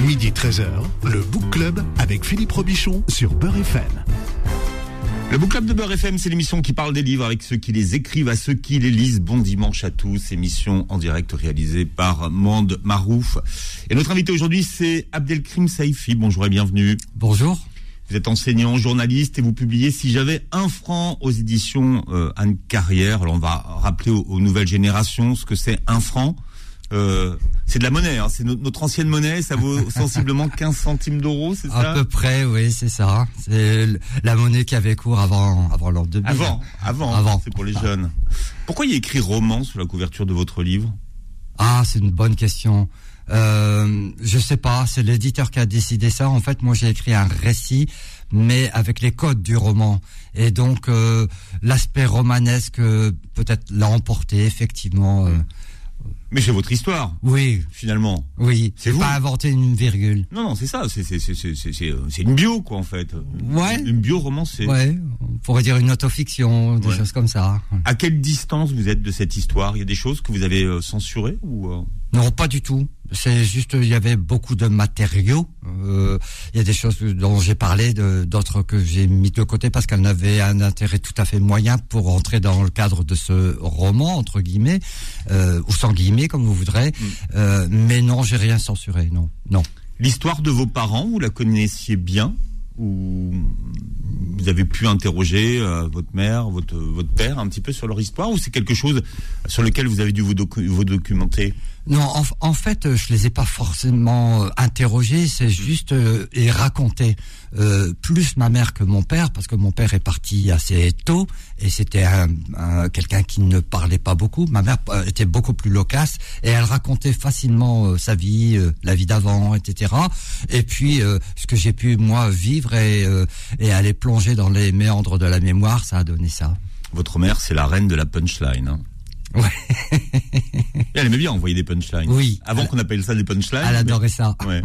Midi 13h, le Book Club avec Philippe Robichon sur Beurre FM. Le Book Club de Beurre FM, c'est l'émission qui parle des livres avec ceux qui les écrivent à ceux qui les lisent. Bon dimanche à tous. Émission en direct réalisée par Mande Marouf. Et notre invité aujourd'hui, c'est Abdelkrim Saïfi. Bonjour et bienvenue. Bonjour. Vous êtes enseignant, journaliste et vous publiez Si j'avais un franc aux éditions euh, Anne Carrière. Alors on va rappeler aux, aux nouvelles générations ce que c'est un franc. Euh, c'est de la monnaie, hein. c'est no- notre ancienne monnaie, ça vaut sensiblement 15 centimes d'euros, c'est ça? À peu près, oui, c'est ça. C'est la monnaie qui avait cours avant, avant l'an 2000. Avant, avant, Avant. c'est pour les jeunes. Pourquoi il y a écrit roman sur la couverture de votre livre? Ah, c'est une bonne question. Euh, je sais pas, c'est l'éditeur qui a décidé ça. En fait, moi, j'ai écrit un récit, mais avec les codes du roman. Et donc, euh, l'aspect romanesque euh, peut-être l'a emporté, effectivement. euh. Mais c'est votre histoire, oui, finalement. oui. C'est pas inventé une virgule. Non, non, c'est ça, c'est c'est c'est c'est c'est c'est- c'est une bio quoi en fait. Ouais. Une bio romancée. Ouais, on pourrait dire une autofiction, des Ouais. choses comme ça. À quelle distance vous êtes de cette histoire? Il y a des choses que vous avez euh, censurées ou euh, Non, pas du tout. C'est juste, il y avait beaucoup de matériaux. Euh, il y a des choses dont j'ai parlé, d'autres que j'ai mis de côté parce qu'elles n'avaient un intérêt tout à fait moyen pour entrer dans le cadre de ce roman, entre guillemets, euh, ou sans guillemets, comme vous voudrez. Euh, mais non, j'ai rien censuré, non. Non. L'histoire de vos parents, vous la connaissiez bien ou vous avez pu interroger votre mère, votre votre père un petit peu sur leur histoire ou c'est quelque chose sur lequel vous avez dû vous, docu- vous documenter? Non, en, en fait, euh, je les ai pas forcément euh, interrogés, c'est juste euh, et racontés. Euh, plus ma mère que mon père, parce que mon père est parti assez tôt et c'était un, un- quelqu'un qui ne parlait pas beaucoup. Ma mère euh, était beaucoup plus loquace et elle racontait facilement euh, sa vie, euh, la vie d'avant, etc. Et puis euh, ce que j'ai pu moi vivre et, euh, et aller plonger dans les méandres de la mémoire, ça a donné ça. Votre mère, c'est la reine de la punchline. Hein. Ouais. Elle aimait bien envoyer des punchlines. Oui. Avant qu'on appelle ça des punchlines. Elle adorait ça. Ouais.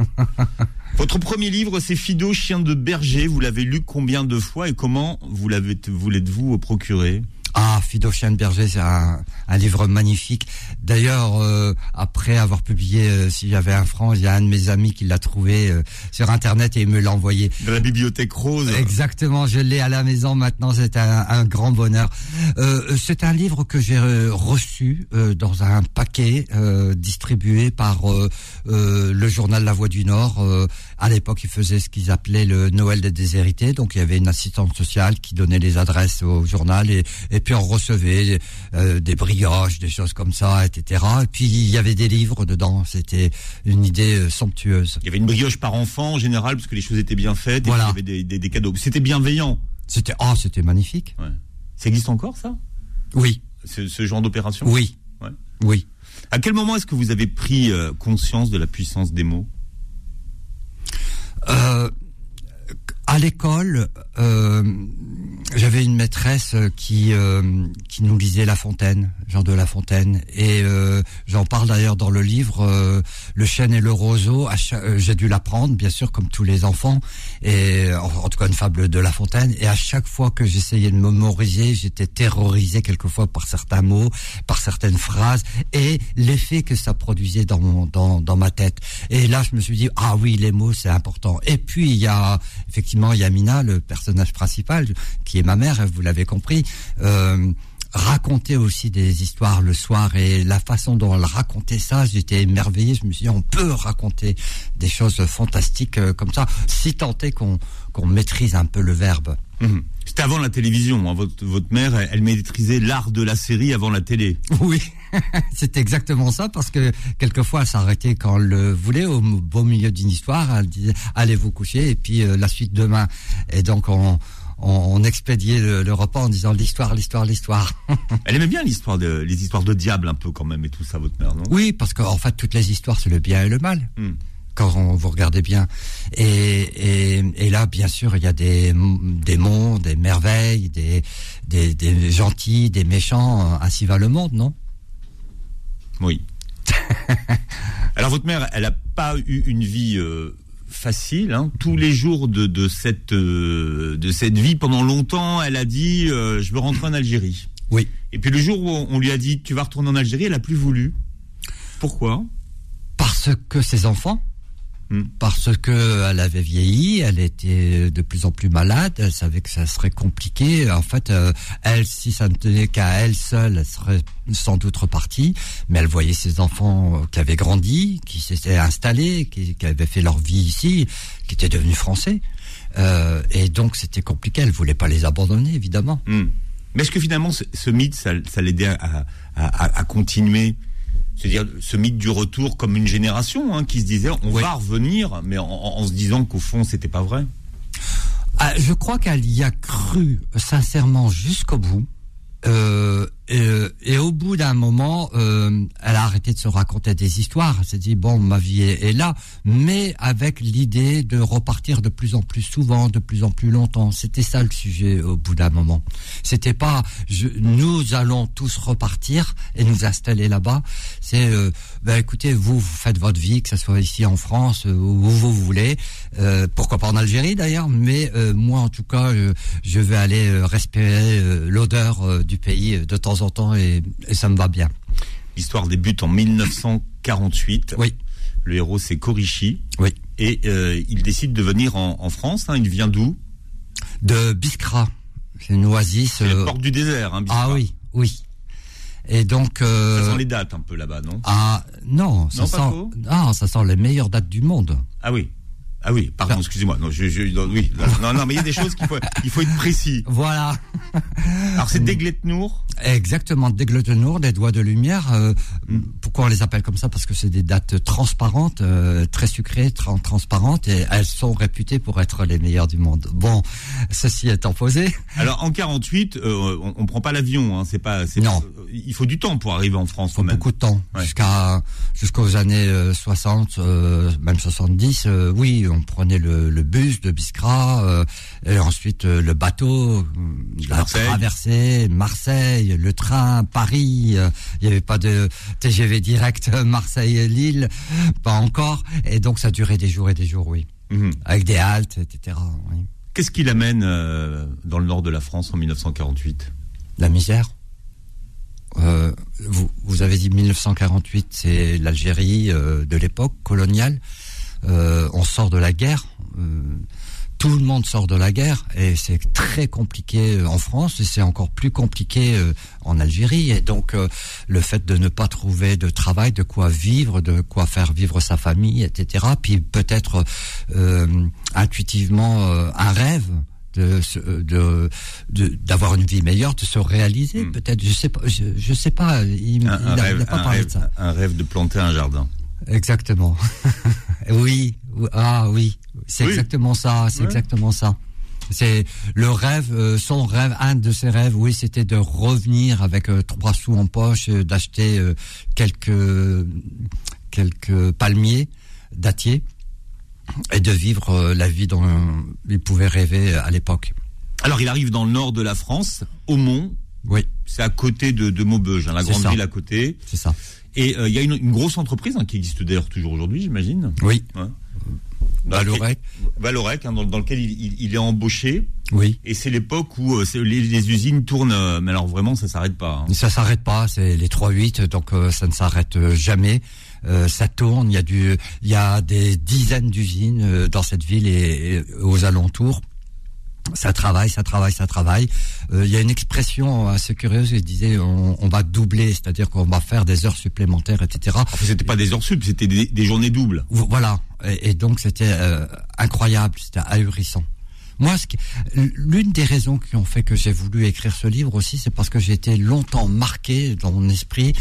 Votre premier livre, c'est Fido, chien de berger. Vous l'avez lu combien de fois et comment vous l'avez, vous l'êtes-vous procuré? Ah, Fido Chien de Berger, c'est un, un livre magnifique. D'ailleurs, euh, après avoir publié euh, Si j'avais un franc, il y a un de mes amis qui l'a trouvé euh, sur Internet et il me l'a envoyé. De la bibliothèque rose. Exactement, je l'ai à la maison maintenant, c'est un, un grand bonheur. Euh, c'est un livre que j'ai euh, reçu euh, dans un paquet euh, distribué par euh, euh, le journal La Voix du Nord. Euh, à l'époque, ils faisaient ce qu'ils appelaient le Noël des déshérités, donc il y avait une assistante sociale qui donnait les adresses au journal et, et puis on recevait euh, des brioches, des choses comme ça, etc. Et puis il y avait des livres dedans, c'était une idée euh, somptueuse. Il y avait une brioche par enfant en général parce que les choses étaient bien faites et Voilà. puis il y avait des, des- des cadeaux. C'était bienveillant. C'était ah, c'était magnifique. Ouais. Ça existe encore ça? Oui, ce, ce genre d'opération? Oui, Ouais. oui. À quel moment est-ce que vous avez pris euh, conscience de la puissance des mots? Euh, à l'école, euh, j'avais une maîtresse qui euh, qui nous lisait La Fontaine, Jean de La Fontaine, et euh, j'en parle d'ailleurs dans le livre euh, Le chêne et le roseau. euh, J'ai dû l'apprendre, bien sûr, comme tous les enfants, et en, en tout cas une fable de La Fontaine. Et à chaque fois que j'essayais de mémoriser, j'étais terrorisé quelquefois par certains mots, par certaines phrases, et l'effet que ça produisait dans mon dans dans ma tête. Et là, je me suis dit ah oui, les mots c'est important. Et puis il y a effectivement Yamina, le personnage principal, qui est ma mère, vous l'avez compris. Euh, raconter aussi des histoires le soir et la façon dont elle racontait ça, j'étais émerveillé. Je me suis dit, on peut raconter des choses fantastiques euh, comme ça, si tant est qu'on qu'on maîtrise un peu le verbe. Mhm. C'était avant la télévision. hein. Votre, votre mère, elle, elle maîtrisait l'art de la série avant la télé. Oui, c'est exactement ça, parce que quelquefois elle s'arrêtait quand elle le voulait, au beau milieu d'une histoire, elle disait allez vous coucher, et puis euh, la suite demain. Et donc on, on, on expédiait le, le repas en disant l'histoire, l'histoire, l'histoire. Elle aimait bien l'histoire de, les histoires de diable un peu quand même et tout ça, votre mère, non? Oui, parce qu'en fait toutes les histoires c'est le bien et le mal. Hmm. Quand on, vous regardez bien. Et, et, et là, bien sûr, il y a des, des mondes, des merveilles, des, des, des gentils, des méchants. Ainsi va le monde, non? Oui. Alors votre mère, elle a pas eu une vie euh, facile. Hein? Tous les jours de, de cette euh, de cette vie, pendant longtemps, elle a dit euh, je veux rentrer en Algérie. Oui. Et puis le jour où on lui a dit tu vas retourner en Algérie, elle a plus voulu. Pourquoi? Parce que ses enfants Hmm. Parce que elle avait vieilli, elle était de plus en plus malade, elle savait que ça serait compliqué. En fait, euh, elle, si ça ne tenait qu'à elle seule, elle serait sans doute repartie. Mais elle voyait ses enfants qui avaient grandi, qui s'étaient installés, qui, qui, avaient fait leur vie ici, qui étaient devenus français. Euh, et donc c'était compliqué. Elle voulait pas les abandonner, évidemment. Hmm. Mais est-ce que finalement ce, mythe, ça, ça l'aidait à, à, à, continuer c'est-à-dire ce mythe du retour comme une génération hein, qui se disait on va revenir, mais en, se disant qu'au fond c'était pas vrai. Ah, je crois qu'elle y a cru sincèrement jusqu'au bout. Euh, et, et, au bout d'un moment, euh, elle a arrêté de se raconter des histoires. Elle s'est dit bon, ma vie est, là, mais avec l'idée de repartir de plus en plus souvent, de plus en plus longtemps. C'était ça le sujet au bout d'un moment. C'était pas je, nous allons tous repartir et nous installer là-bas. C'est euh, ben écoutez, vous, vous faites votre vie, que ce soit ici en France ou où vous voulez. Euh, pourquoi pas en Algérie d'ailleurs, mais euh, moi en tout cas, je vais aller respirer l'odeur du pays de temps en temps et, ça me va bien. L'histoire débute en 1948. Oui. Le héros c'est Korishi. Oui. Et euh, il décide de venir en, France. Hein. Il vient d'où? De Biskra. C'est une oasis. C'est euh... porte du désert. Hein, ah oui, oui. Et donc. Euh... Ça sent les dates un peu là-bas, non? Ah non, ça sent. Non, ça sent les meilleures dates du monde. Ah oui. Ah oui, pardon, excusez-moi. Non, je, je, oui, non, non, mais il y a des choses qu'il faut, il faut être précis. Voilà. Alors c'est Degletnour. Exactement, Degletnour, des doigts de lumière. Euh, hmm. Pourquoi on les appelle comme ça? Parce que c'est des dates transparentes, euh, très sucrées, transparentes, et elles sont réputées pour être les meilleures du monde. Bon, ceci étant posé. Alors en 48, euh, on, on prend pas l'avion, hein, c'est pas. Non. il faut du temps pour arriver en France. Il faut beaucoup de temps, jusqu'à jusqu'aux années 60, même 70. oui, on prenait le, le bus de Biskra, euh, et ensuite euh, le bateau, euh, la traversée, Marseille, le train, Paris. Il n'y avait pas de TGV direct Marseille-Lille, pas encore. Et donc ça durait des jours et des jours, oui. Mhm. Avec des haltes, etc. Qu'est-ce qui l'amène dans le nord de la France en 1948 La misère. Vous, vous, avez dit 1948, c'est l'Algérie de l'époque coloniale. Euh, on sort de la guerre. Euh, tout le monde sort de la guerre et c'est très compliqué euh, en France et c'est encore plus compliqué en Algérie et donc le fait de ne pas trouver de travail, de quoi vivre, de quoi faire vivre sa famille, etc. Puis peut-être intuitivement un rêve de d'avoir une vie meilleure, de se réaliser. Hmm. Peut-être, je sais pas, je, sais pas. Il, n'a pas parlé de ça. Un rêve de planter un jardin. Exactement. oui. Ah oui. C'est exactement ça. C'est exactement ça. C'est le rêve, euh, son rêve, un de ses rêves, oui, c'était de revenir avec euh, trois sous en poche, euh, d'acheter quelques quelques palmiers, dattiers, et de vivre la vie dont il pouvait rêver à l'époque. Alors, il arrive dans le nord de la France, au Mont. Oui. C'est à côté de, de Maubeuge, hein, la grande ville à côté. C'est ça. Et euh, il y a une, grosse entreprise hein, qui existe d'ailleurs toujours aujourd'hui, j'imagine. Oui. Valorec. Valorec, hein, dans, lequel il, est embauché. Oui. Et c'est l'époque où euh, les, usines tournent, euh, mais alors vraiment ça s'arrête pas. Hein. Ça s'arrête pas, c'est les 3-8, donc ça ne s'arrête jamais. ça tourne, il y a du, il y a des dizaines d'usines dans cette ville et aux alentours ça travaille, ça travaille, ça travaille. Euh, il y a une expression assez curieuse qui disait on, va doubler, c'est-à-dire qu'on va faire des heures supplémentaires, etc. C'était pas des heures sup, c'était des, journées doubles. Voilà, et, donc c'était euh, incroyable, c'était ahurissant. Moi, l'une des raisons qui ont fait que j'ai voulu écrire ce livre aussi, c'est parce que j'ai été longtemps marqué dans mon esprit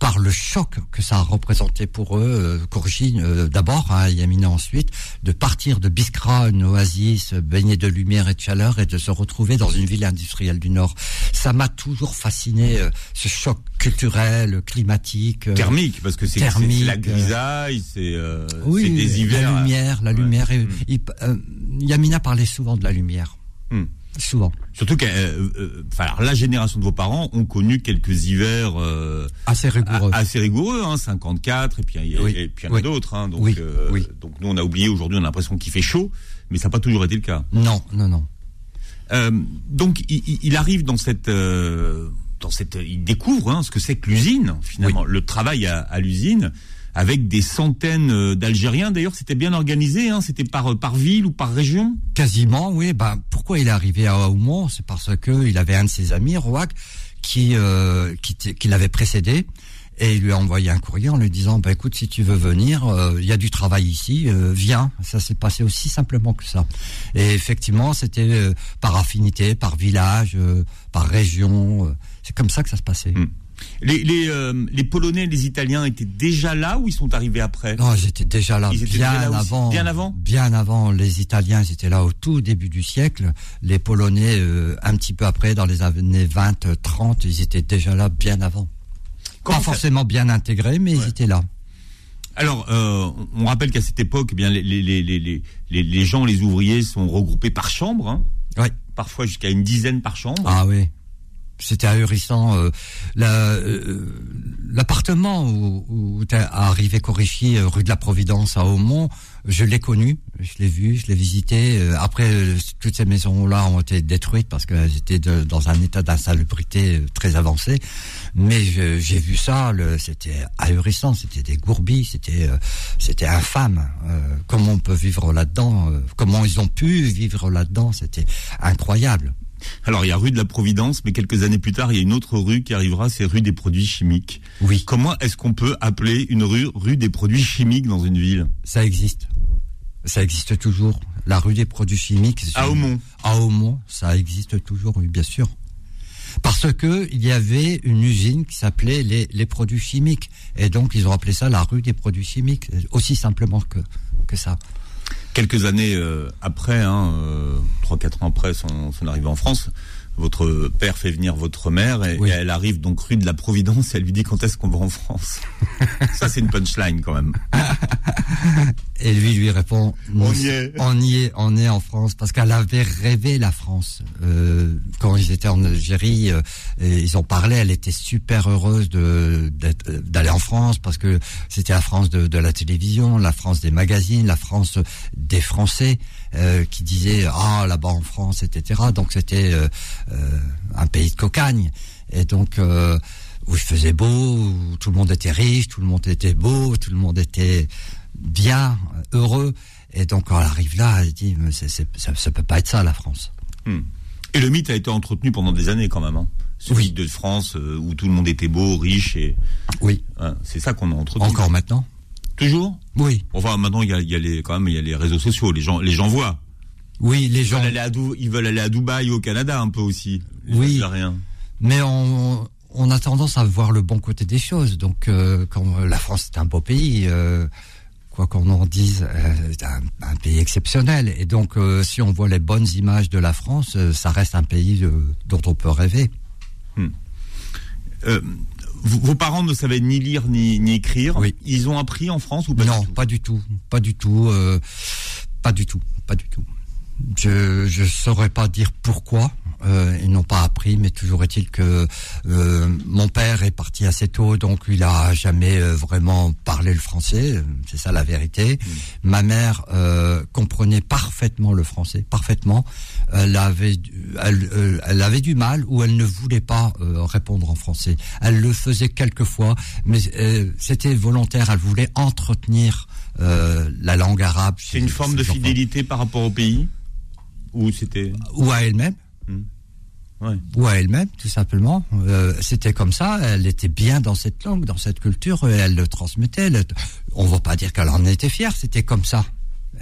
par le choc que ça a représenté pour eux, euh, Courgine euh, d'abord, hein, Yamina ensuite, de partir de Biskra, une oasis baignée de lumière et de chaleur, et de se retrouver dans une ville industrielle du Nord. Ça m'a toujours fasciné, euh, ce choc culturel, climatique. Euh, thermique, parce que c'est la grisaille, c'est oui, des hivers. La lumière, la lumière. Mm. Yamina parlait souvent de la lumière. Mm. Souvent. Surtout que euh, euh, la génération de vos parents ont connu quelques hivers euh, assez rigoureux, assez rigoureux, hein, 54 et puis il y, en a d'autres. Hein, donc, donc nous on a oublié aujourd'hui, on a l'impression qu'il fait chaud, mais ça n'a pas toujours été le cas. Non, non, non. donc il, arrive dans cette dans cette, il découvre hein, ce que c'est que l'usine finalement, le travail à, à l'usine. Avec des centaines euh, d'Algériens. D'ailleurs, c'était bien organisé. Hein, c'était par par ville ou par région? Quasiment, oui. Bah, pourquoi il est arrivé à Aumont C'est parce que il avait un de ses amis, Rouac, qui euh, qui, qui l'avait précédé et il lui a envoyé un courrier en lui disant bah écoute si tu veux venir il y a du travail ici viens ça s'est passé aussi simplement que ça et effectivement c'était par affinité par village par région c'est comme ça que ça se passait hmm. Les, les, euh, les, Polonais et les Italiens étaient déjà là ou ils sont arrivés après? Non, ils étaient déjà là, bien avant. Bien avant? Bien avant. Les Italiens, ils étaient là au tout début du siècle. Les Polonais, euh, un petit peu après, dans les années 20, 30, ils étaient déjà là bien avant. Pas forcément bien intégrés, mais ils étaient là. Alors, euh, on rappelle qu'à cette époque, eh bien, les, les, les, les, gens, les ouvriers sont regroupés par chambre. Hein. Oui. Parfois jusqu'à une dizaine par chambre. Ah oui c'était ahurissant. Euh, euh, l'appartement où, où tu arrivé Corrichy, euh, rue de la Providence à Aumont, je l'ai connu, je l'ai vu, je l'ai visité. Après, toutes ces maisons-là ont été détruites parce qu'elles étaient dans un état d'insalubrité très avancé. Mais j'ai vu ça, c'était ahurissant, c'était des gourbis, c'était c'était infâme. comment on peut vivre là-dedans Comment ils ont pu vivre là-dedans C'était incroyable. Alors il y a rue de la Providence, mais quelques années plus tard, il y a une autre rue qui arrivera, c'est rue des produits chimiques. Oui. Comment est-ce qu'on peut appeler une rue rue des produits chimiques dans une ville? Ça existe. Ça existe toujours. La rue des produits chimiques. À Aumont. À Aumont, ça existe toujours, oui, bien sûr. Parce que il y avait une usine qui s'appelait les, les produits chimiques. Et donc, ils ont appelé ça la rue des produits chimiques. Aussi simplement que, que ça quelques années euh, après, hein, euh, trois quatre ans après son, arrivée en France, votre père fait venir votre mère et, elle arrive donc rue de la Providence et elle lui dit quand est-ce qu'on va en France? Ça c'est une punchline quand même. Et lui lui répond on y est, on y est, on est en France parce qu'elle avait rêvé la France euh, quand ils étaient en Algérie. Euh, ils ont parlé, elle était super heureuse de d'aller en France parce que c'était la France de, de la télévision, la France des magazines, la France des Français. Euh, qui disait ah là-bas en France, etc. Donc c'était euh, euh, un pays de cocagne et donc où il faisait beau, où tout le monde était riche, tout le monde était beau, tout le monde était bien, heureux. Et donc quand elle arrive là, elle dit ça, ça peut pas être ça la France. Hmm. Et le mythe a été entretenu pendant des années quand même. Hein. Celui de France où tout le monde était beau, riche et. Oui. c'est ça qu'on a entretenu. Encore maintenant. Toujours Oui. Enfin, maintenant, il y a, y a, les, quand même, il y a les réseaux sociaux. Les gens, les gens voient. Oui, les gens. Veulent aller à ils veulent aller à Dubaï, au Canada, un peu aussi. oui. Rien. Mais on, on a tendance à voir le bon côté des choses. Donc, euh, quand la France est un beau pays, euh, quoi qu'on en dise, euh, c'est un, un, pays exceptionnel. Et donc, euh, si on voit les bonnes images de la France, euh, ça reste un pays dont on peut rêver. Hmm vos parents ne savaient ni lire ni, ni écrire. Oui. Ils ont appris en France ou pas Non, du tout? pas du tout, pas du tout, euh, pas du tout, pas du tout. Je je saurais pas dire pourquoi euh, ils n'ont pas appris, mais toujours est-il que euh, mon père est parti assez tôt, donc il a jamais euh, vraiment parlé le français. C'est ça la vérité. Mmh. Ma mère euh, comprenait parfaitement le français, parfaitement. Elle avait, elle, elle avait du mal ou elle ne voulait pas répondre en français. Elle le faisait quelquefois, mais c'était volontaire. Elle voulait entretenir la langue arabe. C'est une forme de fidélité par rapport au pays? Ou c'était ou à elle-même. Ouais. Ou à elle-même, tout simplement. Euh, C'était comme ça. Elle était bien dans cette langue, dans cette culture. Et elle le transmettait. On ne va pas dire qu'elle en était fière. C'était comme ça.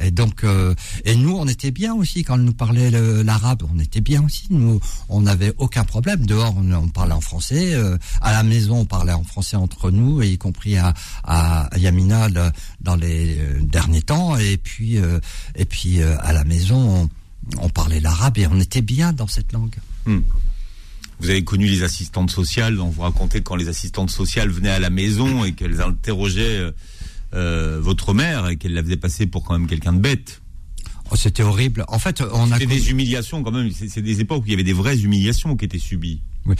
Et donc, euh, et nous, on était bien aussi quand elle nous parlait l'arabe. On était bien aussi. Nous, on n'avait aucun problème. Dehors, on, parlait en français. Euh, à la maison, on parlait en français entre nous, y compris à, à Yamina dans les derniers temps. Et puis, et puis à la maison. On, on parlait l'arabe et on était bien dans cette langue. Hmm. Vous avez connu les assistantes sociales, on vous racontait quand les assistantes sociales venaient à la maison et qu'elles interrogeaient euh, euh votre mère et qu'elles la faisaient passer pour quand même quelqu'un de bête. Oh, c'était horrible. En fait, on a. C'était des humiliations quand même. C'est des époques où il y avait des vraies humiliations qui étaient subies. Oui.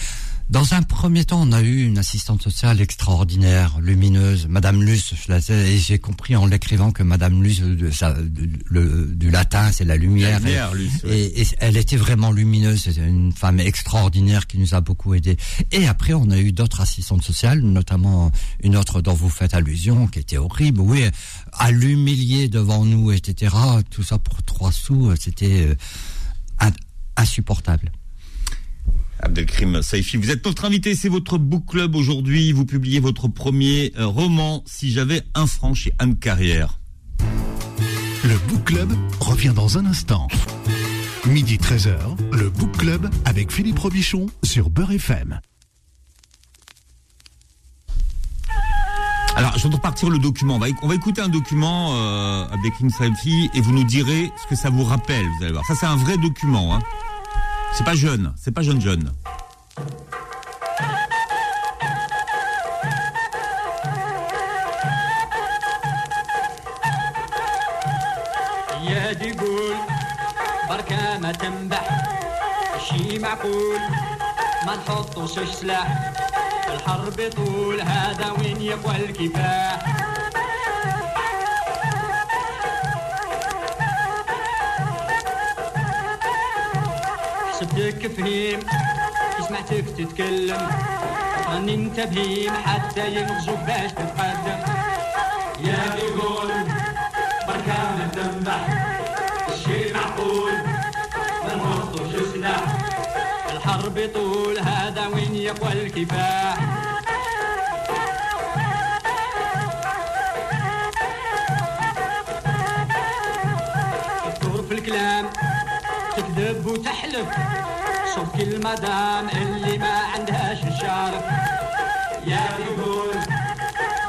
Dans un premier temps, on a eu une assistante sociale extraordinaire, lumineuse, Madame Luce. Je la sais, et j'ai compris en l'écrivant que Madame Luce, de, ça, de- le, du latin, c'est la lumière. La lumière, Luce, ouais. et, et elle était vraiment lumineuse. C'était une femme extraordinaire qui nous a beaucoup aidés. Et après, on a eu d'autres assistantes sociales, notamment une autre dont vous faites allusion, qui était horrible. Oui, à l'humilier devant nous, etc. Tout ça pour trois sous, c'était euh, in- insupportable. Abdelkrim Saifi, vous êtes notre invité, c'est votre book club aujourd'hui. Vous publiez votre premier euh, roman, Si j'avais un franc, chez Anne Carrière. Le Book Club revient dans un instant. Midi 13h, le Book Club avec Philippe Robichon sur Beurre FM. Alors, je vais repartir le document. On va, éc- on va écouter un document, euh, Abdelkrim Saifi, et vous nous direz ce que ça vous rappelle. Vous allez voir. Ça, c'est un vrai document. Hein. C'est pas jeune, c'est pas jeune jeune. يا دي قول بركة ما تنبح. شي معقول ما نحطوش سلاح. الحرب طول هذا وين يقوى الكفاح؟ حسبتك فهيم سمعتك تتكلم. غني انت بهيم حتى ينغزوك باش تتقدم. يا بيقول بركة ما تنبح الشي معقول؟ ما نحطوش سلاح. الحرب طول هذا وين يقوى الكفاح؟ وتحلف شوف كل مدام اللي ما عندهاش الشارف يا بيقول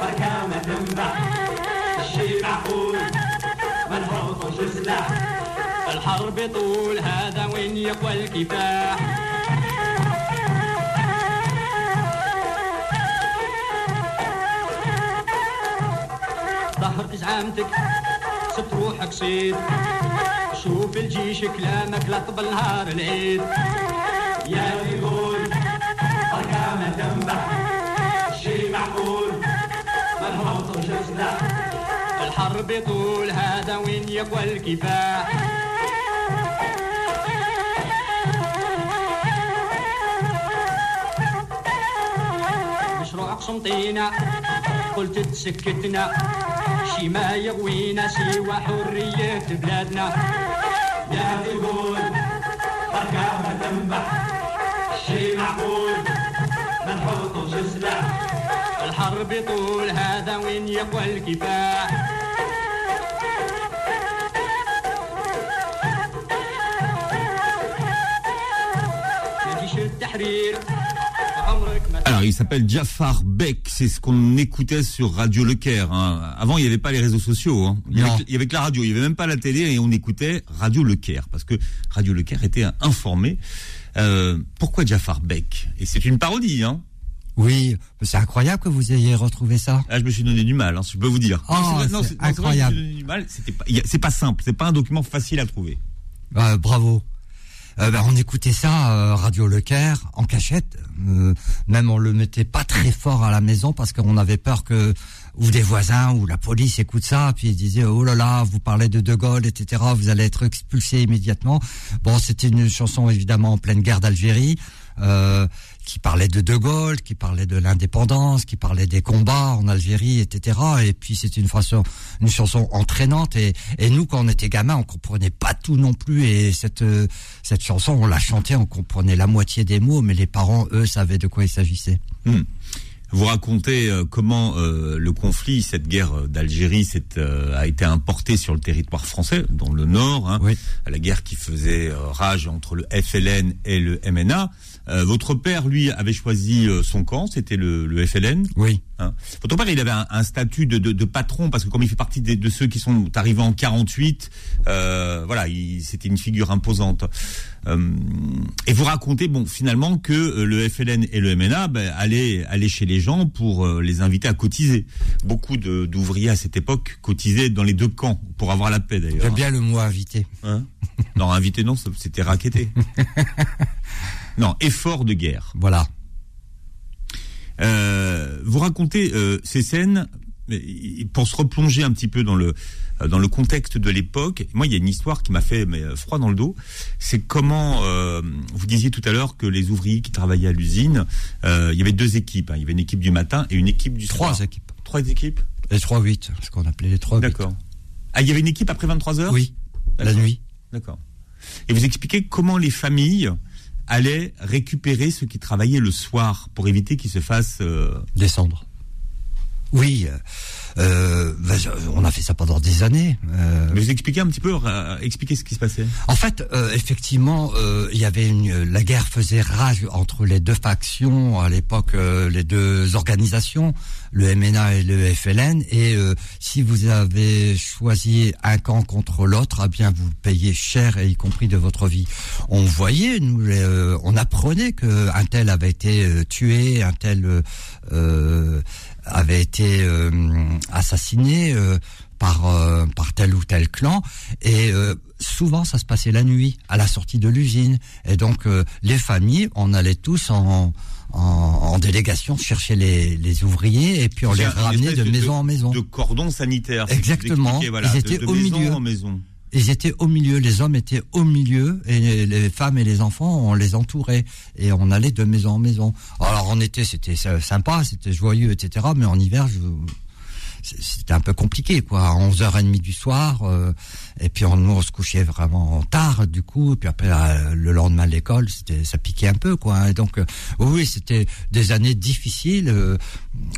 بركة ما تنبح الشي معقول ما نحطوش سلاح. الحرب طول هذا وين يقوى الكفاح. ظهرت زعامتك ست روحك صيد. شوف الجيش كلامك لا طبل نهار العيد يا بيقول بركة ما تنبح شي معقول نحطوش سلاح الحرب طول هذا وين يقوى الكفاح؟ مشروع قسنطينة قلت تسكتنا. شي ما يغوينا سوى حرية بلادنا. لا تقول بركاها تنبح شي معقول؟ ما نحوطوش سلاح الحرب يطول هذا وين يقوى الكفاح؟ التحرير Alors, il s'appelle Jafar Beck. C'est ce qu'on écoutait sur Radio Le Caire. hein. Avant, il n'y avait pas les réseaux sociaux. hein. Il, y avait, que- il y avait que la radio. Il n'y avait même pas la télé et on écoutait Radio Le Caire parce que Radio Le Caire était informé. Euh, pourquoi Jafar Beck? Et c'est une parodie. Hein. Oui, c'est incroyable que vous ayez retrouvé ça. Là, je me suis donné du mal. Hein, je peux vous dire. Oh, c'est incroyable. C'était pas. C'est pas simple. C'est pas un document facile à trouver. Euh, bravo. Euh, ben, on écoutait ça, euh, Radio Le Caire, en cachette. Euh, même on le mettait pas très fort à la maison parce qu'on avait peur que ou des voisins ou la police écoute ça, puis ils disaient oh là là, vous parlez de De Gaulle, etc. Vous allez être expulsé immédiatement. Bon, c'était une chanson évidemment en pleine guerre d'Algérie. Qui parlait de De Gaulle, qui parlait de l'indépendance, qui parlait des combats en Algérie, etc. Et puis c'est une façon, une chanson entraînante. Et, et nous, quand on était gamin, on comprenait pas tout non plus. Et cette euh, cette chanson, on la chantait, on comprenait la moitié des mots, mais les parents, eux, savaient de quoi il s'agissait. Hmm. Vous racontez euh, comment euh, le conflit, cette guerre d'Algérie, euh, a été importé sur le territoire français, dans le nord, hein, Oui. la guerre qui faisait rage entre le FLN et le MNA. Euh, votre père, lui, avait choisi euh, son camp, c'était le, le FLN. Oui. hein. Votre père, il avait un, un statut de, de, de patron parce que comme il fait partie de ceux qui sont arrivés en 48, euh, voilà, il- c'était une figure imposante. Euh, et vous racontez, bon, finalement, que le FLN et le MNA ben, allaient, allaient chez les gens pour les inviter à cotiser. Beaucoup d'ouvriers à cette époque cotisaient dans les deux camps pour avoir la paix d'ailleurs. J'aime bien le mot invité. Hein? Non, invité, non, c'était raquetté. non, effort de guerre. Voilà. Euh, vous racontez euh, ces scènes pour se replonger un petit peu dans le euh, dans le contexte de l'époque. Moi, il y a une histoire qui m'a fait mais, froid dans le dos. C'est comment euh, vous disiez tout à l'heure que les ouvriers qui travaillaient à l'usine, il y avait deux équipes. hein. Il y avait une équipe du matin et une équipe du Trois soir. équipes. Trois équipes. Les 3-8, ce qu'on appelait les 3-8. D'accord. Ah, il y avait une équipe après 23 heures? Oui, la nuit. D'accord. Et vous expliquez comment les familles allaient récupérer ceux qui travaillaient le soir pour éviter qu'ils se fassent. euh, Descendre. Oui, euh, euh, on a fait ça pendant des années. euh, Mais vous expliquez un petit peu, euh, expliquez ce qui se passait. En fait, euh, effectivement, euh, il y avait une, la guerre faisait rage entre les deux factions à l'époque, euh, les deux organisations, le MNA et le FLN. Et euh, si vous avez choisi un camp contre l'autre, eh bien vous payez cher, et y compris de votre vie. On voyait, nous, les, euh, on apprenait que un tel avait été tué, un tel avait été euh, assassiné. euh, par euh, par tel ou tel clan et euh, souvent ça se passait la nuit à la sortie de l'usine et donc euh, les familles on allait tous en en, en délégation chercher les, les ouvriers et puis on les ramenait de maison en maison. De cordon sanitaire. Exactement. voilà, Ils étaient de au milieu. en maison. Ils étaient au milieu, les hommes étaient au milieu et les, femmes et les enfants on les entourait et on allait de maison en maison. Alors en été c'était sy- sympa, c'était joyeux etc. Mais en hiver je c'était un peu compliqué quoi. À 11h30 du soir euh, et puis on, nous on se couchait vraiment tard du coup et puis après euh, le lendemain de l'école c'était ça piquait un peu quoi et donc euh, oui c'était des années difficiles euh,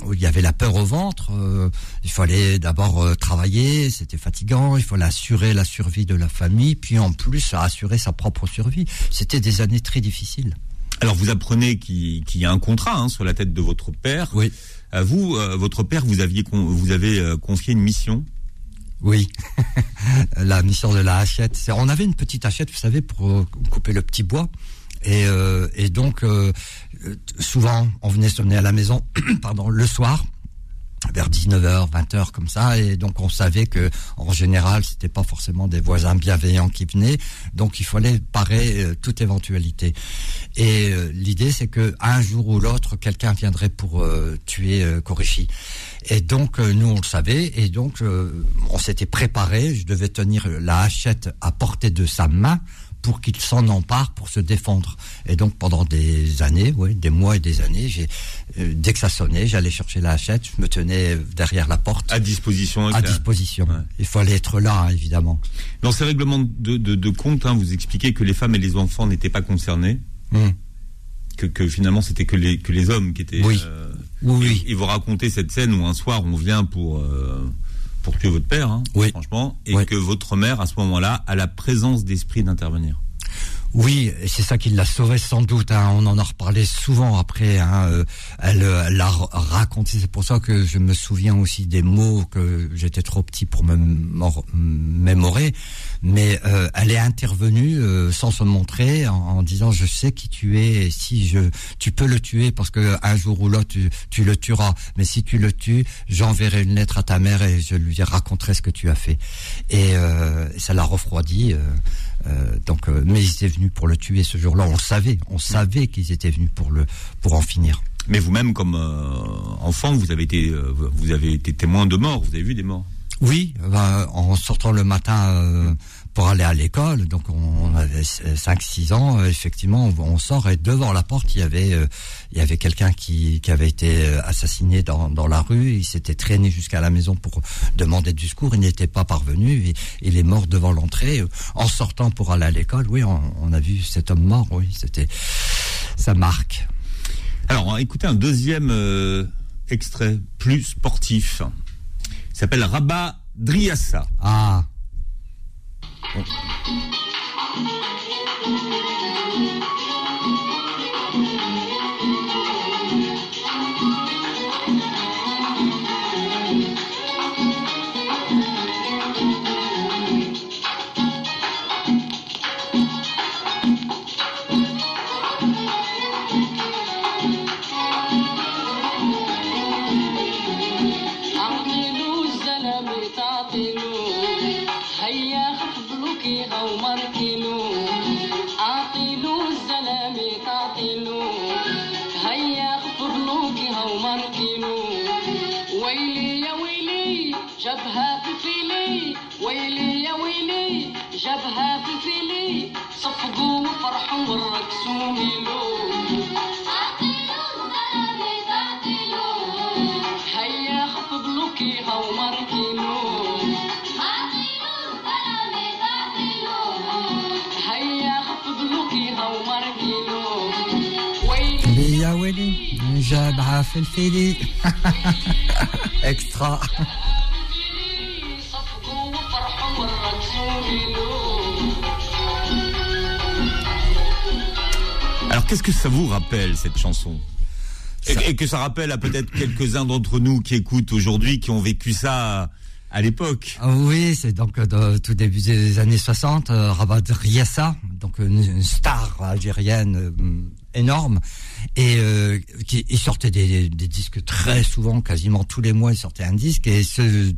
où il y avait la peur au ventre euh, il fallait d'abord travailler c'était fatigant il fallait assurer la survie de la famille puis en plus assurer sa propre survie. C'était des années très difficiles. Alors vous apprenez qu'il qu'il y a un contrat hein, sur la tête de votre père. oui vous, euh, votre père, vous aviez vous avez euh, confié une mission? Oui, la mission de la hachette. On avait une petite hachette, vous savez, pour euh, couper le petit bois. Et, euh, donc, euh, euh, souvent, on venait sonner à la maison, pardon, le soir, vers 19h, 20h comme ça, et donc on savait que en général, c'était pas forcément des voisins bienveillants qui venaient, donc il fallait parer euh, toute éventualité. Et euh, l'idée, c'est que un jour ou l'autre, quelqu'un viendrait pour euh, tuer euh, Koreshi. Et donc euh, nous, on le savait, et donc on s'était préparé. Je devais tenir la hachette à portée de sa main pour qu'il s'en empare pour se défendre. Et donc pendant des années, oui, des mois et des années, j'ai euh, dès que ça sonnait, j'allais chercher la hachette, je me tenais derrière la porte À disposition. à disposition. Ouais. Il fallait être là, hein, évidemment. Dans ces règlements de, de, de compte, hein, vous expliquez que les femmes et les enfants n'étaient pas concernés, Hum. que, que finalement c'était que les que les hommes qui étaient. Oui. euh, Oui, et vous racontez cette scène où un soir on vient pour euh, pour tuer votre père, hein, Oui. franchement, et Oui. que votre mère à ce moment-là a la présence d'esprit d'intervenir. Oui, c'est ça qui l'a sauvé sans doute. hein. On en a reparlé souvent après. hein. Euh, Elle euh, elle l'a raconté. C'est pour ça que je me souviens aussi des mots que j'étais trop petit pour me mor- mémorer. Mais euh, elle est intervenue euh, sans se montrer en, en disant je sais qui tu es. Et si je, tu peux le tuer parce que un jour ou l'autre tu, tu le tueras. Mais si tu le tues, j'enverrai une lettre à ta mère et je lui raconterai ce que tu as fait. Et euh, ça l'a refroidi. Euh, donc, euh, mais ils étaient venus pour le tuer ce jour-là. On le savait. On savait qu'ils étaient venus pour le pour en finir. Mais vous-même, comme euh, enfant, vous avez été vous avez été témoin de morts. Vous avez vu des morts. Oui, ben, en sortant le matin pour aller à l'école, donc on, avait 5-6 ans, euh, effectivement, on, sort et devant la porte, il y avait euh, il y avait quelqu'un qui, qui avait été euh, assassiné dans, dans la rue. Il s'était traîné jusqu'à la maison pour demander du secours. Il n'était pas parvenu. Il, il est mort devant l'entrée. En sortant pour aller à l'école, oui, on, on a vu cet homme mort. Oui, c'était ça marque. Alors, on va écouter un deuxième euh, extrait plus sportif. Il s'appelle Rabat Driassa. Ah. うん。ويلي جابها في الفيلي اكسترا صفقوا وفرحوا والرقصوا ميلو Alors qu'est-ce que ça vous rappelle cette chanson et, et que ça rappelle à peut-être quelques-uns d'entre nous qui écoutent aujourd'hui, qui ont vécu ça à l'époque. Ah Oui, c'est donc euh, dans- tout début des années 60, euh, Rabat Riassa, donc une, une star algérienne euh, énorme, et euh, qui il sortait des, disques très souvent, quasiment tous les mois, il sortait un disque, et ce,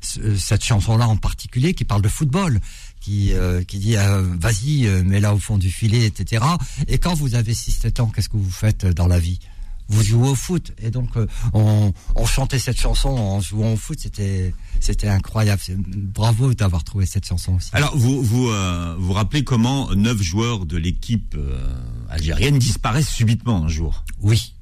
ce- cette chanson-là en particulier, qui parle de football, qui, euh, qui dit euh, vas-y, mets-la au fond du filet, etc. Et quand vous avez 6-7 ans, qu'est-ce que vous faites dans la vie? Vous jouez au foot. Et donc euh, on, on chantait cette chanson en jouant au foot. C'était c'était incroyable. Bravo d'avoir trouvé cette chanson aussi. Alors vous vous euh, vous rappelez comment neuf joueurs de l'équipe euh, algérienne disparaissent subitement un jour? Oui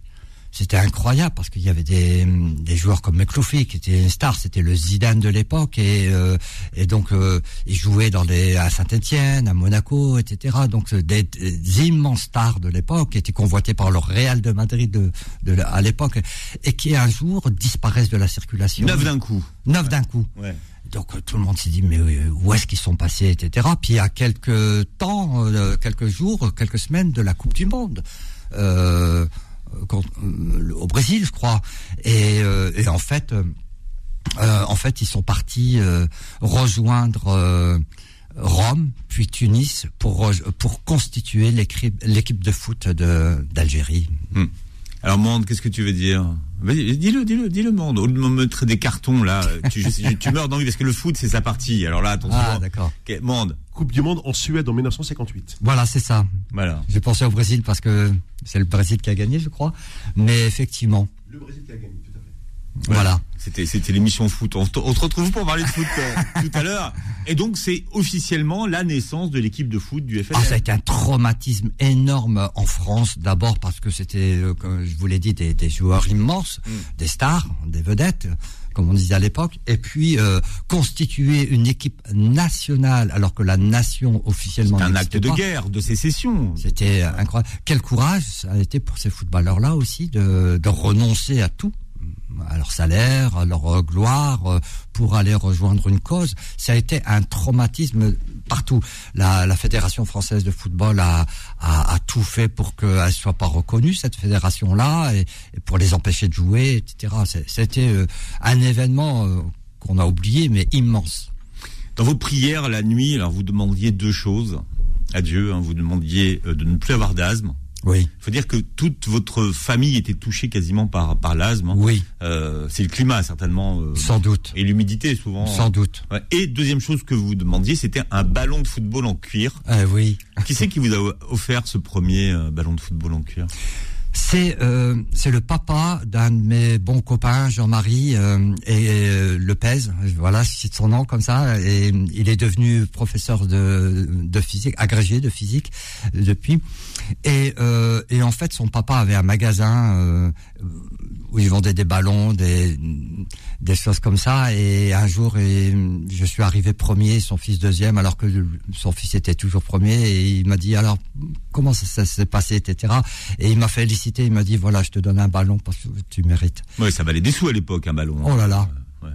c'était incroyable parce qu'il y avait des, des joueurs comme Mekloufi qui était une star c'était le Zidane de l'époque et euh, et donc euh, il jouait dans les à Saint-Étienne à Monaco etc donc euh, des, des immenses stars de l'époque qui étaient convoités par le Real de Madrid de, de à l'époque et qui un jour disparaissent de la circulation Neuf d'un coup. neuf d'un coup Ouais. Donc euh, tout le monde s'est dit mais euh, où est-ce qu'ils sont passés, etc. Puis il y a quelques temps, euh, quelques jours, quelques semaines de la Coupe du Monde. Euh, euh, au Brésil, je crois. Et, euh, en fait, euh, en fait, ils sont partis rejoindre Rome, puis Tunis, pour pour constituer l'équipe de foot d'Algérie. Alors Monde, qu'est-ce que tu veux dire? Dis-le, dis-le, dis-le Monde. Au lieu de me mettre des cartons là, tu, je- je- tu meurs d'envie parce que le foot c'est sa partie. Alors là, attention. Ah, d'accord. Monde. Coupe du Monde en Suède en 1958. Voilà, c'est ça. Voilà. J'ai pensé au Brésil parce que c'est le Brésil qui a gagné, je crois. Mais effectivement, Le Brésil qui a gagné, voilà. C'était c'était l'émission foot. On, se retrouve pour parler de foot euh, tout à l'heure. Et donc c'est officiellement la naissance de l'équipe de foot du FLR. Ah, ça a été un traumatisme énorme en France, d'abord parce que c'était, euh, comme je vous l'ai dit, des, des joueurs immenses, Mm. des stars, des vedettes, comme on disait à l'époque, et puis euh, constituer une équipe nationale alors que la nation officiellement un acte de guerre, de sécession. C'était incroyable. Quel courage ça a été pour ces footballeurs-là aussi de, de renoncer à tout, à leur salaire, à leur gloire, euh, pour aller rejoindre une cause. Ça a été un traumatisme partout. La, Fédération française de football a, a, tout fait pour qu'elle soit pas reconnue, cette fédération-là, et, pour les empêcher de jouer, etc. C'était euh, un événement euh, qu'on a oublié, mais immense. Dans vos prières la nuit, alors vous demandiez deux choses à Dieu. hein. vous demandiez de ne plus avoir d'asthme. Oui, Il faut dire que toute votre famille était touchée quasiment par par l'asthme. hein. oui, Euh, c'est le climat certainement euh, sans doute, et l'humidité souvent. sans doute. Ouais. Et deuxième chose que vous demandiez, c'était un ballon de football en cuir. Eh oui. Qui c'est qui vous a offert ce premier euh, ballon de football en cuir? C'est euh, c'est le papa d'un de mes bons copains, Jean-Marie euh, et euh, Lepez. Voilà, je cite son nom comme ça. Et il est devenu professeur de, de physique, agrégé de physique euh, depuis. Et, euh, et en fait, son papa avait un magasin euh, où il vendait des ballons, des des choses comme ça. Et un jour, et, je suis arrivé premier, son fils deuxième, alors que son fils était toujours premier. Et il m'a dit alors comment ça, ça s'est passé, etc. Et il m'a félicité, il m'a dit voilà, je te donne un ballon parce que tu mérites. Ouais, ça valait des sous à l'époque un ballon. hein. Oh là là. Ouais.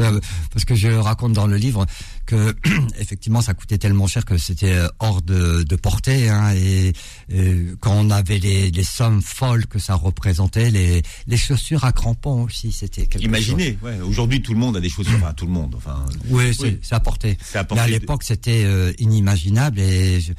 Euh, Parce que je raconte dans le livre que effectivement ça coûtait tellement cher que c'était hors de, de portée hein, et, et quand on avait les, les sommes folles que ça représentait les, les chaussures à crampons aussi c'était quelque chose. Imaginez, ouais, aujourd'hui tout le monde a des chaussures, enfin tout le monde, enfin Oui, c'est Oui. c'est à Mais à de- l'époque, c'était euh, inimaginable et je,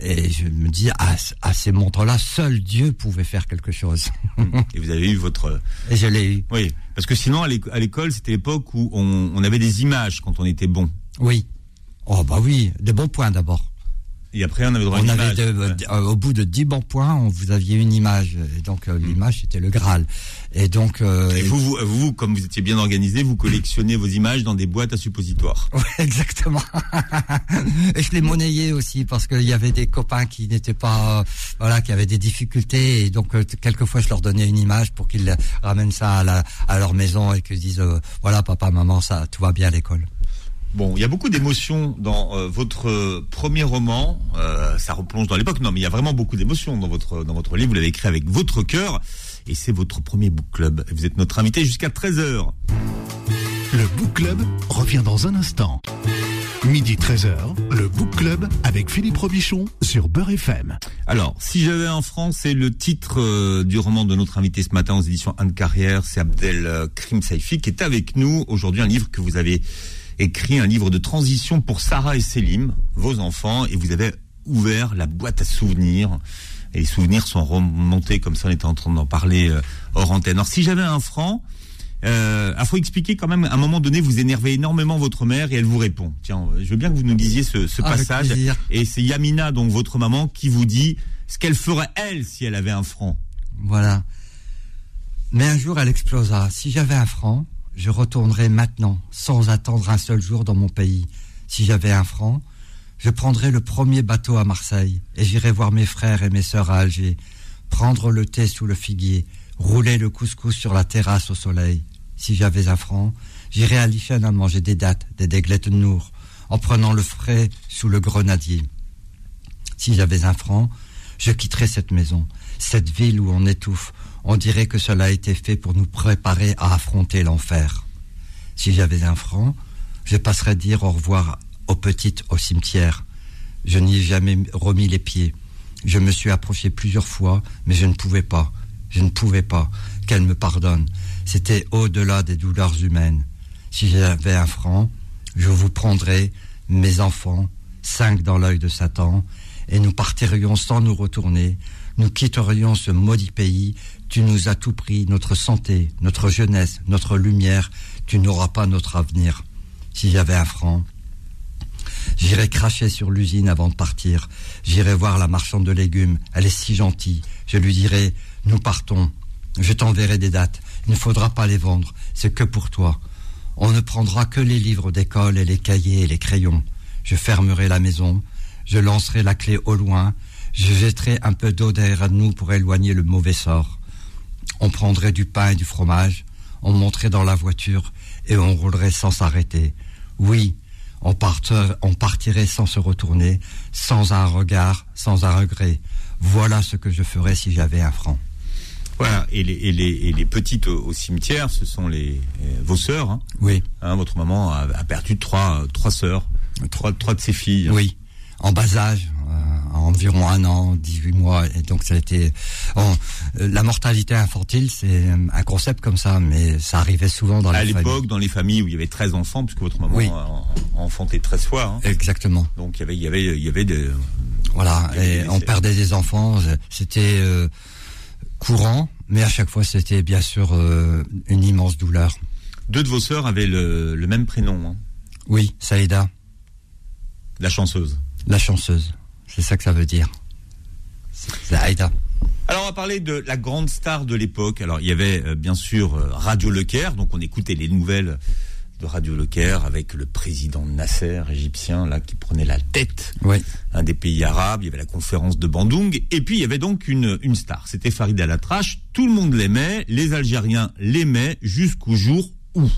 et je me dis, à, à ces montres-là, seul Dieu pouvait faire quelque chose. et vous avez eu votre et je l'ai eu. oui, parce que sinon à l'éco- à l'école, c'était l'époque où on, on avait des images quand on était bon. Oui. Oh bah oui, des bons points d'abord. Et après, on avait droit à On une avait image. de- Ouais. euh, au bout de 10 bons points, on, vous aviez une image. Et donc euh, l'image c'était le Graal. Et donc euh, Et vous, vous, vous, comme vous étiez bien organisé, vous collectionnez vos images dans des boîtes à suppositoires. Ouais, exactement. et je les monnayais aussi parce qu'il y avait des copains qui n'étaient pas, euh, voilà, qui avaient des difficultés et donc euh, quelquefois je leur donnais une image pour qu'ils ramènent ça à, la, à leur maison et qu'ils disent, euh, voilà, papa, maman, ça, tout va bien à l'école. Bon, il y a beaucoup d'émotions dans euh, votre euh, premier roman. Euh, ça replonge dans l'époque. Non, mais il y a vraiment beaucoup d'émotions dans votre dans votre livre. Vous l'avez écrit avec votre cœur. Et c'est votre premier book club. Vous êtes notre invité jusqu'à 13h. Le Book Club revient dans un instant. Midi 13h, le Book Club avec Philippe Robichon sur Beurre FM. Alors, si j'avais un franc, c'est le titre euh, du roman de notre invité ce matin aux éditions Anne Carrière. C'est Abdel Krim Saifi qui est avec nous aujourd'hui. Un livre que vous avez écrit, un livre de transition pour Sarah et Selim, vos enfants, et vous avez ouvert la boîte à souvenirs. Et les souvenirs sont remontés comme ça, on était en train d'en parler euh, hors antenne. Alors, si j'avais un franc, euh, il faut expliquer quand même, à un moment donné, vous énervez énormément votre mère et elle vous répond. Tiens, je veux bien que vous nous disiez ce, ce Avec passage. plaisir. Et c'est Yamina, donc votre maman, qui vous dit ce qu'elle ferait elle si elle avait un franc. Voilà. Mais un jour, elle explosa. Si j'avais un franc, je retournerais maintenant, sans attendre un seul jour dans mon pays. Si j'avais un franc, je prendrais le premier bateau à Marseille et j'irais voir mes frères et mes sœurs à Alger, prendre le thé sous le figuier, rouler le couscous sur la terrasse au soleil. Si j'avais un franc, j'irais à Lichenen manger des dattes, des déglettes de nour, en prenant le frais sous le grenadier. Si j'avais un franc, je quitterais cette maison, cette ville où on étouffe. On dirait que cela a été fait pour nous préparer à affronter l'enfer. Si j'avais un franc, je passerais dire au revoir aux petites au cimetière. Je n'y ai jamais remis les pieds. Je me suis approché plusieurs fois, mais je ne pouvais pas. Je ne pouvais pas. Qu'elle me pardonne. C'était au-delà des douleurs humaines. Si j'avais un franc, je vous prendrais, mes enfants, cinq dans l'œil de Satan, et nous partirions sans nous retourner. Nous quitterions ce maudit pays. Tu nous as tout pris, notre santé, notre jeunesse, notre lumière. Tu n'auras pas notre avenir. Si j'avais un franc, J'irai cracher sur l'usine avant de partir. J'irai voir la marchande de légumes. Elle est si gentille. Je lui dirai, nous partons. Je t'enverrai des dates. Il ne faudra pas les vendre. C'est que pour toi. On ne prendra que les livres d'école et les cahiers et les crayons. Je fermerai la maison. Je lancerai la clé au loin. Je jetterai un peu d'eau derrière nous pour éloigner le mauvais sort. On prendrait du pain et du fromage. On monterait dans la voiture et on roulerait sans s'arrêter. Oui, on, partirait sans se retourner, sans un regard, sans un regret. Voilà ce que je ferais si j'avais un franc. Voilà. Et les, et les, et les petites au, au cimetière, ce sont les euh, vos sœurs. Hein. Oui, Hein, votre maman a, a perdu trois trois sœurs, trois trois de ses filles. oui. En bas âge, euh, environ un an, 18 mois. Et donc ça a été... bon, euh, la mortalité infantile, c'est euh, un concept comme ça, mais ça arrivait souvent dans À les l'époque, familles. dans les familles où il y avait 13 enfants, puisque votre maman Oui. a, a enfanté 13 fois. Hein. Exactement. Donc il y avait il y avait il y avait des Voilà, Et on perdait des enfants, euh, c'était euh, courant, mais à chaque fois c'était bien sûr euh, une immense douleur. deux de vos sœurs avaient le, le même prénom, hein, Oui, Saïda, la chanceuse. la chanceuse, c'est ça que ça veut dire. C'est Aïda. Alors on va parler de la grande star de l'époque. Alors il y avait euh, bien sûr euh, Radio Le Caire, donc on écoutait les nouvelles de Radio Le Caire avec le président Nasser égyptien là qui prenait la tête Oui, un des pays arabes, il y avait la conférence de Bandung, et puis il y avait donc une, une star, c'était Farid Alatrache, tout le monde l'aimait, les Algériens l'aimaient jusqu'au jour où?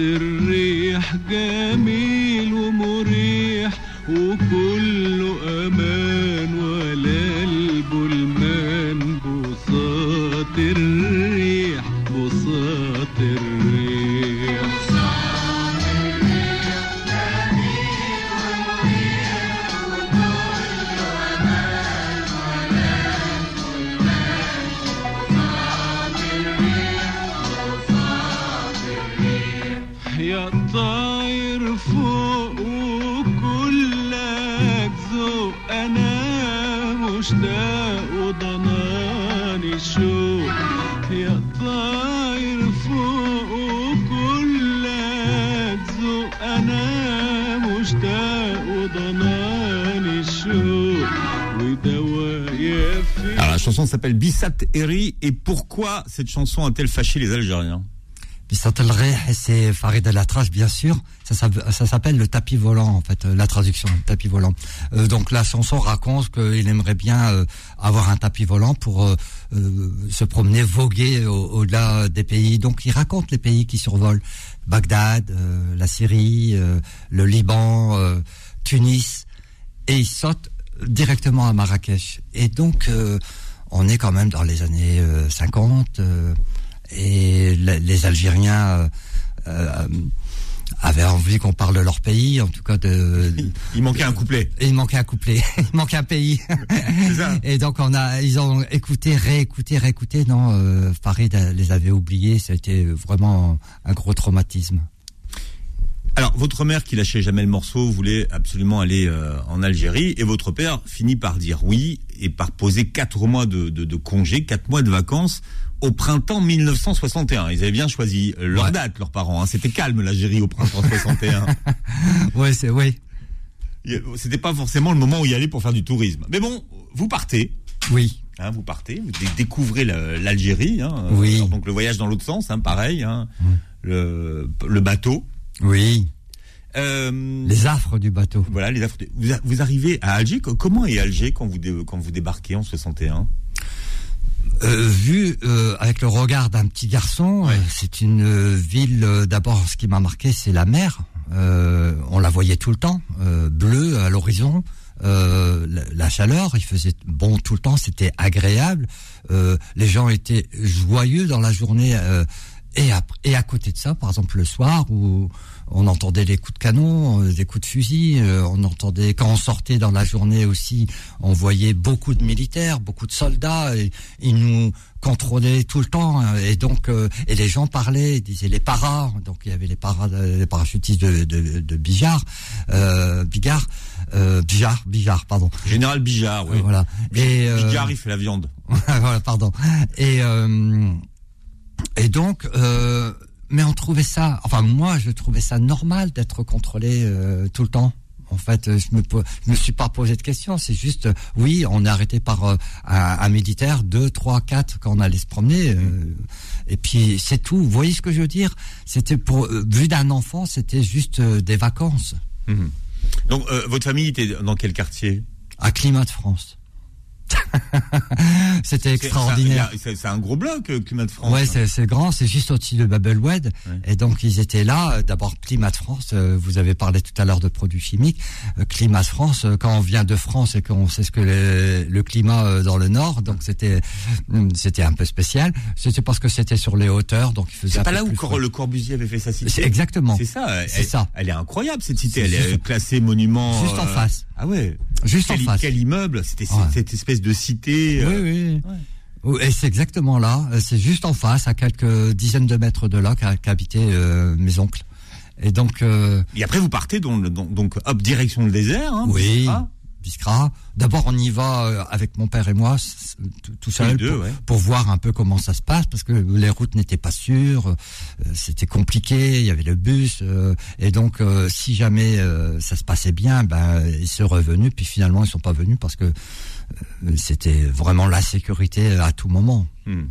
الريح جامد. مشتاق وضنان الشوق يا طاير فوق وكلك ذوق انا مشتاق وضنان الشوق ودوايا في Alors la chanson s'appelle Bissat Eri et pourquoi cette chanson a-t-elle fâché les Algériens Bissat El Rih, C'est Farid El bien sûr. Ça, s'app- ça s'appelle le tapis volant, en fait, euh, la traduction, le tapis volant. Euh, donc la chanson raconte qu'il aimerait bien euh, avoir un tapis volant pour euh, euh, se promener, voguer au- au-delà des pays. Donc il raconte les pays qui survolent Bagdad, euh, la Syrie, le Liban, Tunis, et il saute directement à Marrakech. Et donc on est quand même dans les années euh, 50. Et le- les Algériens euh, euh, avaient envie qu'on parle de leur pays, en tout cas de. Il manquait un couplet. Et il manquait un couplet, il manquait un pays. Ça. Et donc on a, ils ont écouté, réécouté, réécouté. Non, euh, Farid les avait oubliés. Été vraiment un gros traumatisme. Alors, votre mère qui lâchait jamais le morceau voulait absolument aller euh, en Algérie et votre père finit par dire oui et par poser quatre mois de, de, de congé, quatre mois de vacances au printemps 1961. Ils avaient bien choisi leur Ouais. date, leurs parents. hein. C'était calme l'Algérie au printemps 61. Ouais, c'est oui, C'était pas forcément le moment où y aller pour faire du tourisme. Mais bon, vous partez. oui, Hein, vous partez, vous dé- découvrez la- l'Algérie. Hein, Oui. Alors, donc le voyage dans l'autre sens, pareil. Le, le bateau. oui. Euh, Les affres du bateau. Voilà, les affres. Vous, vous arrivez à Alger. co- Comment est Alger quand vous, dé- quand vous débarquez en 61 Euh, vu euh, avec le regard d'un petit garçon, euh, c'est une euh, ville. euh, D'abord, ce qui m'a marqué, c'est la mer. Euh, on la voyait tout le temps, euh, bleue à l'horizon. Euh, la, la chaleur, il faisait bon tout le temps, c'était agréable. Euh, les gens étaient joyeux dans la journée. euh, et, à, et à côté de ça, par exemple le soir où on entendait les coups de canon, euh, des coups de fusil, euh, on entendait quand on sortait dans la journée aussi, on voyait beaucoup de militaires, beaucoup de soldats, et ils nous contrôlaient tout le temps, hein, et donc euh, et les gens parlaient, ils disaient les paras, donc il y avait les paras, les parachutistes de, de, de Bijard, euh, Bigard, euh, Bijard, Bijard, pardon, Général Bijard, oui. Voilà. Et euh, Bijard, il fait la viande. voilà, pardon. Et euh, et donc, euh, mais on trouvait ça, enfin moi, je trouvais ça normal d'être contrôlé euh, tout le temps. En fait, euh, je me je me suis pas posé de questions. C'est juste, oui, on est arrêté par euh, un, un militaire, deux, trois, quatre quand on allait se promener. euh, et puis c'est tout. Vous voyez ce que je veux dire? C'était pour vu d'un enfant, c'était juste des vacances Mhm. Donc, votre famille était dans quel quartier? À climat de France. c'était extraordinaire. C'est un gros bloc, euh, Climat de France. Ouais, c'est grand, c'est juste au-dessus de Babelwed. Ouais. Et donc ils étaient là. euh, D'abord Climat de France. euh, vous avez parlé tout à l'heure de produits chimiques. Climat de France. Quand on vient de France et qu'on sait ce que le, le climat dans le Nord, donc c'était hum, c'était un peu spécial. C'était parce que c'était sur les hauteurs, donc il faisait. C'est pas peu là où Cor- le Corbusier avait fait sa cité exactement. C'est ça. C'est ça. Elle est incroyable cette cité. Elle est classée monument. Juste en face. Ah ouais. Juste quel, en face. Quel immeuble C'était Ouais. cette espèce de cité. Oui, euh, oui. Et c'est exactement là. Euh, C'est juste en face, à quelques dizaines de mètres de là, qu'habitaient euh, mes oncles. Et donc. euh, Et après, vous partez donc, donc, donc, hop, direction le désert. Hein, Oui. D'abord, on y va euh, avec mon père et moi, tout- seul, deux, pour, ouais. pour voir un peu comment ça se passe, parce que les routes n'étaient pas sûres, euh, c'était compliqué, il y avait le bus, euh, et donc si jamais ça se passait bien, ben ils seraient revenus, puis finalement ils sont pas venus parce que c'était vraiment la sécurité à tout moment. Hmm.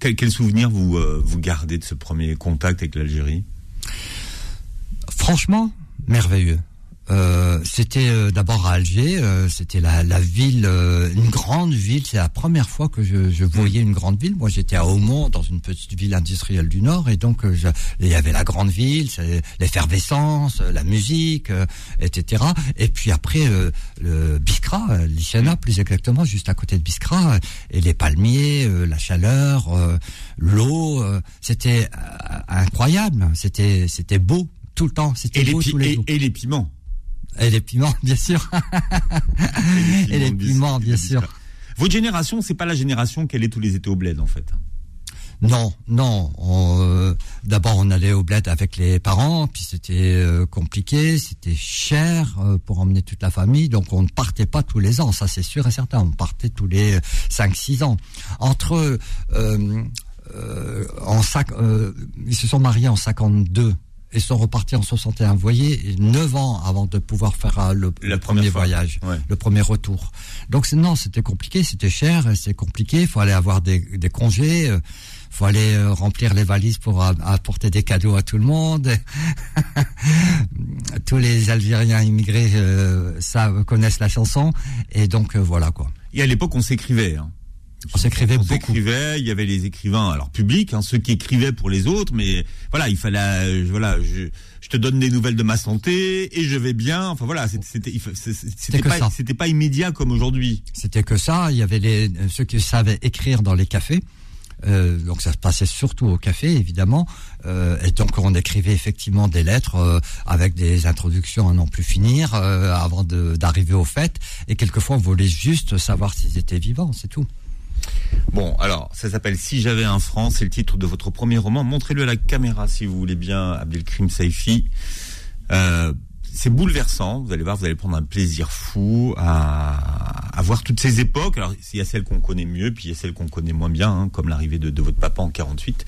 Quel, quel souvenir vous, vous gardez de ce premier contact avec l'Algérie? Franchement, merveilleux. Euh, c'était euh, d'abord à Alger, euh, c'était la, la ville, une grande ville. C'est la première fois que je, je voyais une grande ville. Moi, j'étais à Aumont, dans une petite ville industrielle du Nord, et donc je- il y avait la grande ville, l'effervescence, la musique, etc. Et puis après, le Biskra, Lichana, plus exactement, juste à côté de Biskra, et les palmiers, la chaleur, l'eau, c'était incroyable. C'était c'était beau tout le temps. C'était beau pi- tous les et, jours. et les piments. Et les piments, bien sûr. Et les piments, bien sûr. Votre génération, c'est pas la génération qu'elle est tous les étés au bled, en fait. Non, non. on, euh, D'abord, on allait au bled avec les parents, puis c'était euh, compliqué, c'était cher euh, pour emmener toute la famille, donc on ne partait pas tous les ans, ça c'est sûr et certain. On partait tous les 5-6 ans. Entre en sac, ils se sont mariés en 52 et sont repartis en 61. Vous voyez, 9 ans avant de pouvoir faire euh, le, premier fois, voyage, ouais. le premier retour. Donc non, c'était compliqué, c'était cher, c'est compliqué. Il faut aller avoir des, des congés. euh, faut aller euh, remplir les valises pour a- apporter des cadeaux à tout le monde. Tous les Algériens immigrés euh, savent, connaissent la chanson et donc euh, voilà quoi. Et à l'époque, on s'écrivait. hein. On s'écrivait On beaucoup. s'écrivait, il y avait les écrivains, alors publics, hein, ceux qui écrivaient pour les autres, mais voilà, il fallait, euh, voilà, je, je te donne des nouvelles de ma santé et je vais bien. Enfin voilà, c'était, pas, c'était pas immédiat comme aujourd'hui. C'était que ça. Il y avait les, euh, ceux qui savaient écrire dans les cafés. Euh, donc ça se passait surtout au café, évidemment. Euh, et donc on écrivait effectivement des lettres euh, avec des introductions à n'en plus finir avant d'arriver au fait. Et quelquefois on voulait juste savoir s'ils étaient vivants, c'est tout. Bon, alors, ça s'appelle Si j'avais un franc, c'est le titre de votre premier roman. Montrez-le à la caméra si vous voulez bien, Abdelkrim Saifi. Euh, c'est bouleversant, vous allez voir, vous allez prendre un plaisir fou à, à voir toutes ces époques. Alors, il y a celles qu'on connaît mieux, puis il y a celles qu'on connaît moins bien, hein, comme l'arrivée de, de votre papa en 48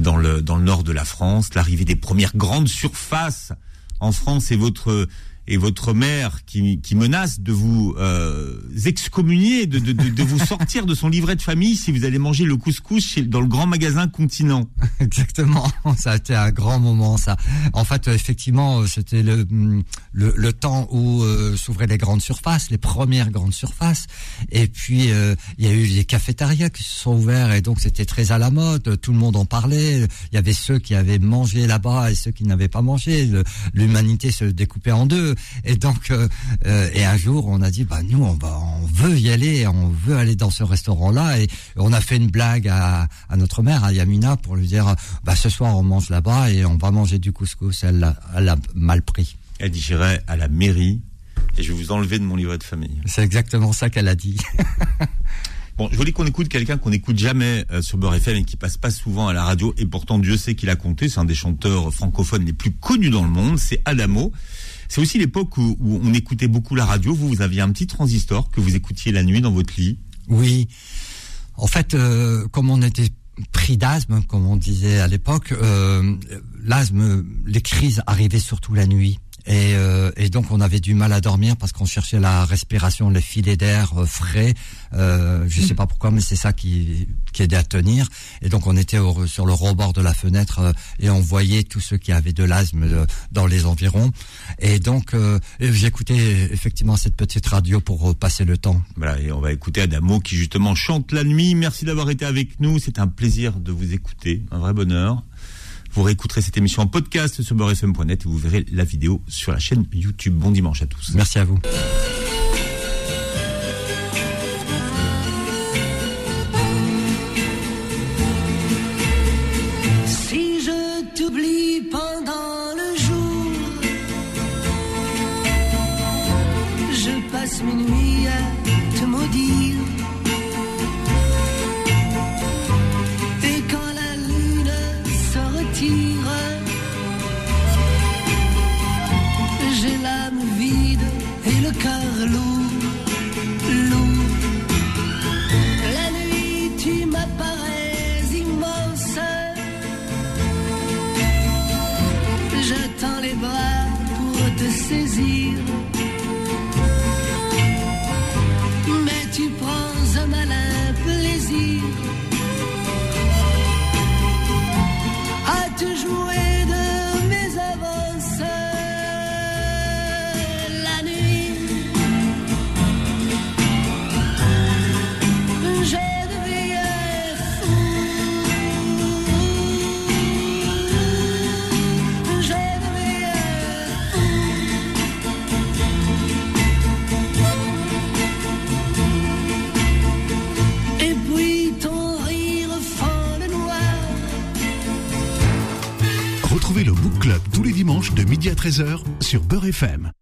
dans le, dans le nord de la France, l'arrivée des premières grandes surfaces en France et votre et votre mère qui, qui menace de vous euh, excommunier, de, de, de, de vous sortir de son livret de famille si vous allez manger le couscous chez, dans le grand magasin Continent. Exactement, ça a été un grand moment ça. En fait, euh, effectivement, euh, c'était le, hum, le le temps où euh, s'ouvraient les grandes surfaces, les premières grandes surfaces, et puis euh, il y a eu les cafétérias qui se sont ouverts et donc c'était très à la mode. Tout le monde en parlait. Il y avait ceux qui avaient mangé là-bas et ceux qui n'avaient pas mangé. L'humanité se découpait en deux et donc euh, euh, et un jour on a dit bah nous on va on veut y aller, on veut aller dans ce restaurant-là et on a fait une blague à, à notre mère, à Yamina, pour lui dire bah ce soir on mange là-bas et on va manger du couscous. Elle l'a elle l'a mal pris. Elle dit j'irai à la mairie et je vais vous enlever de mon livret de famille. C'est exactement ça qu'elle a dit. Bon, je voulais qu'on écoute quelqu'un qu'on n'écoute jamais euh, sur Beurre FM et qui passe pas souvent à la radio. Et pourtant, Dieu sait qu'il a compté. C'est un des chanteurs francophones les plus connus dans le monde. C'est Adamo. C'est aussi l'époque où, on écoutait beaucoup la radio. Vous, vous aviez un petit transistor que vous écoutiez la nuit dans votre lit. Oui. En fait, euh, comme on était pris d'asthme, comme on disait à l'époque, euh, l'asthme, les crises arrivaient surtout la nuit. Et, euh, et donc on avait du mal à dormir parce qu'on cherchait la respiration, les filets d'air euh, frais. Euh, je sais pas pourquoi, mais c'est ça qui, qui aidait à tenir. Et donc on était sur le rebord de la fenêtre euh, et on voyait tous ceux qui avaient de l'asthme euh, dans les environs. Et donc j'écoutais effectivement cette petite radio pour passer le temps. Voilà, et on va écouter Adamo qui justement chante la nuit. Merci d'avoir été avec nous. C'est un plaisir de vous écouter, un vrai bonheur. Vous réécouterez cette émission en podcast sur beurrefm.net et vous verrez la vidéo sur la chaîne YouTube. Bon dimanche à tous. Merci à vous. À 13h sur Beurre FM.